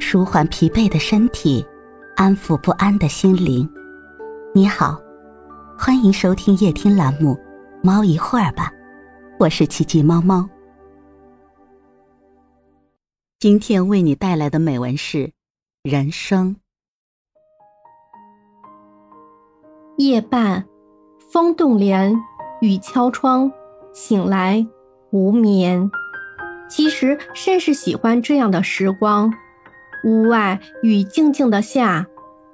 舒缓疲惫的身体，安抚不安的心灵。你好，欢迎收听夜听栏目《猫一会儿吧》，我是奇迹猫猫。今天为你带来的美文是《人生》。夜半，风动帘，雨敲窗，醒来无眠。其实甚是喜欢这样的时光。屋外雨静静的下，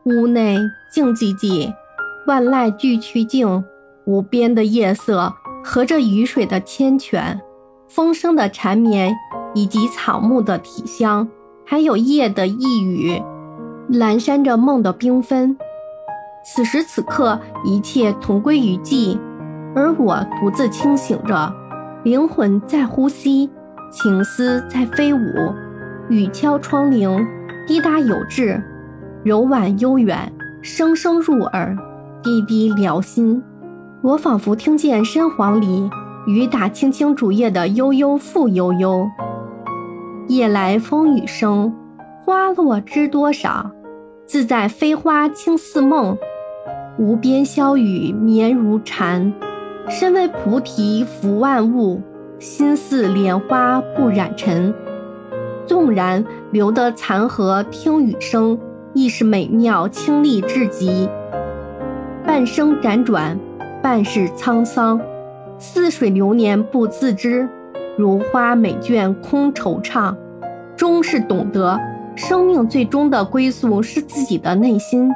屋内静寂寂，万籁俱曲静，无边的夜色和着雨水的缱绻，风声的缠绵，以及草木的体香，还有夜的呓语，阑珊着梦的缤纷。此时此刻，一切同归于尽，而我独自清醒着，灵魂在呼吸，情思在飞舞。雨敲窗棂，滴答有致，柔婉悠远，声声入耳，滴滴撩心。我仿佛听见深黄里雨打青青竹叶的悠悠复悠悠。夜来风雨声，花落知多少？自在飞花轻似梦，无边霄雨绵如蝉。身为菩提福万物，心似莲花不染尘。纵然留得残荷听雨声，亦是美妙清丽至极。半生辗转，半世沧桑，似水流年不自知，如花美眷空惆怅。终是懂得，生命最终的归宿是自己的内心，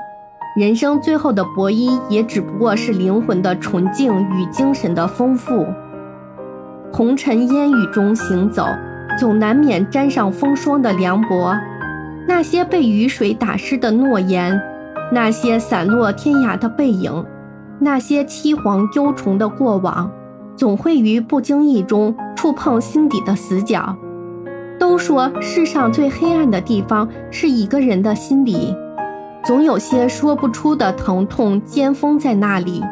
人生最后的博弈也只不过是灵魂的纯净与精神的丰富。红尘烟雨中行走。总难免沾上风霜的凉薄，那些被雨水打湿的诺言，那些散落天涯的背影，那些凄惶忧愁的过往，总会于不经意中触碰心底的死角。都说世上最黑暗的地方是一个人的心里，总有些说不出的疼痛尖锋在那里，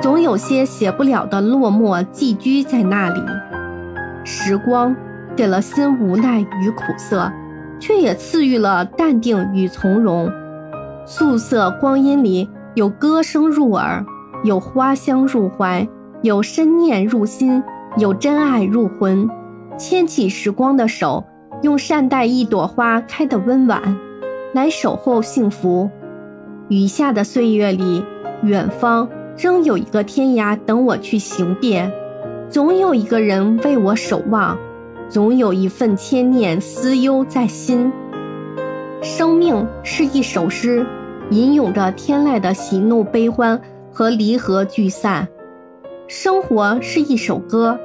总有些写不了的落寞寄居在那里。时光。给了心无奈与苦涩，却也赐予了淡定与从容。素色光阴里有歌声入耳，有花香入怀，有深念入心，有真爱入魂。牵起时光的手，用善待一朵花开的温婉，来守候幸福。余下的岁月里，远方仍有一个天涯等我去行遍，总有一个人为我守望。总有一份牵念思忧在心。生命是一首诗，吟咏着天籁的喜怒悲欢和离合聚散；生活是一首歌，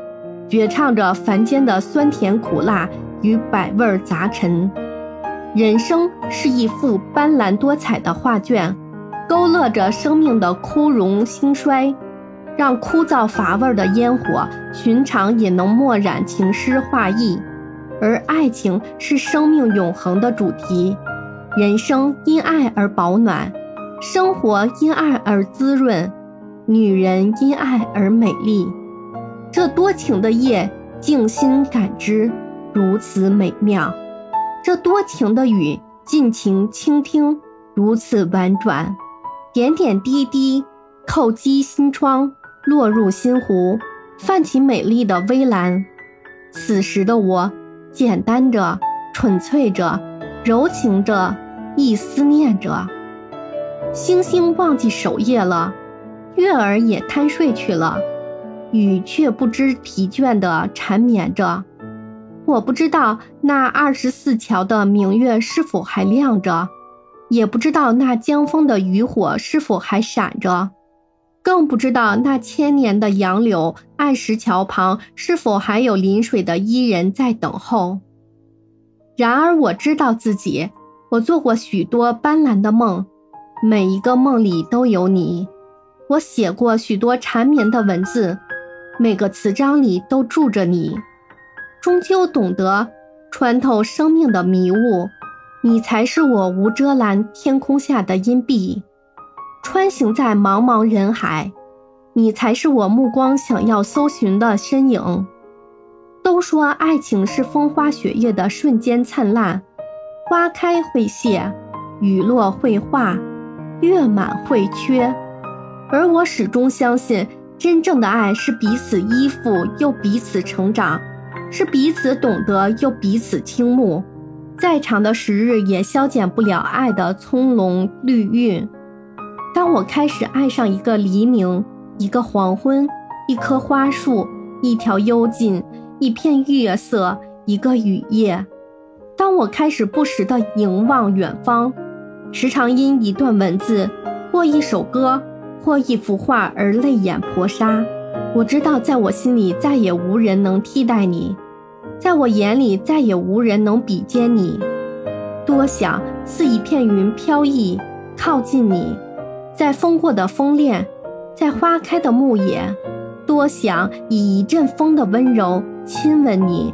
绝唱着凡间的酸甜苦辣与百味杂陈；人生是一幅斑斓多彩的画卷，勾勒着生命的枯荣兴衰。让枯燥乏味的烟火，寻常也能墨染情诗画意。而爱情是生命永恒的主题，人生因爱而保暖，生活因爱而滋润，女人因爱而美丽。这多情的夜，静心感知，如此美妙；这多情的雨，尽情倾听，如此婉转。点点滴滴，叩击心窗。落入心湖，泛起美丽的微澜。此时的我，简单着，纯粹着，柔情着，亦思念着。星星忘记守夜了，月儿也贪睡去了，雨却不知疲倦地缠绵着。我不知道那二十四桥的明月是否还亮着，也不知道那江风的渔火是否还闪着。更不知道那千年的杨柳岸石桥旁是否还有临水的伊人在等候。然而我知道自己，我做过许多斑斓的梦，每一个梦里都有你。我写过许多缠绵的文字，每个词章里都住着你。终究懂得穿透生命的迷雾，你才是我无遮拦天空下的阴蔽。穿行在茫茫人海，你才是我目光想要搜寻的身影。都说爱情是风花雪月的瞬间灿烂，花开会谢，雨落会化，月满会缺。而我始终相信，真正的爱是彼此依附又彼此成长，是彼此懂得又彼此倾慕。再长的时日也消减不了爱的葱茏绿韵。我开始爱上一个黎明，一个黄昏，一棵花树，一条幽径，一片月色，一个雨夜。当我开始不时地凝望远方，时常因一段文字，或一首歌，或一幅画而泪眼婆娑。我知道，在我心里再也无人能替代你，在我眼里再也无人能比肩你。多想似一片云飘逸，靠近你。在风过的枫恋，在花开的牧野，多想以一阵风的温柔亲吻你，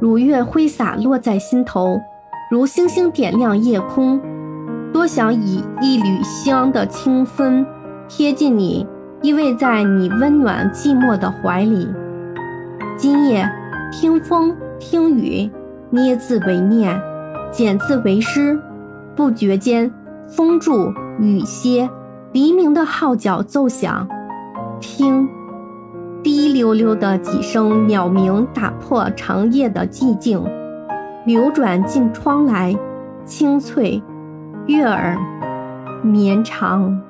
如月挥洒落在心头，如星星点亮夜空。多想以一缕香的清风贴近你，依偎在你温暖寂寞的怀里。今夜听风听雨，捏字为念，剪字为诗，不觉间风住雨歇。黎明的号角奏响，听，滴溜溜的几声鸟鸣打破长夜的寂静，流转进窗来，清脆，悦耳，绵长。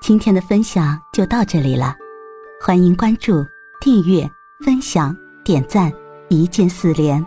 今天的分享就到这里了，欢迎关注、订阅、分享、点赞，一键四连。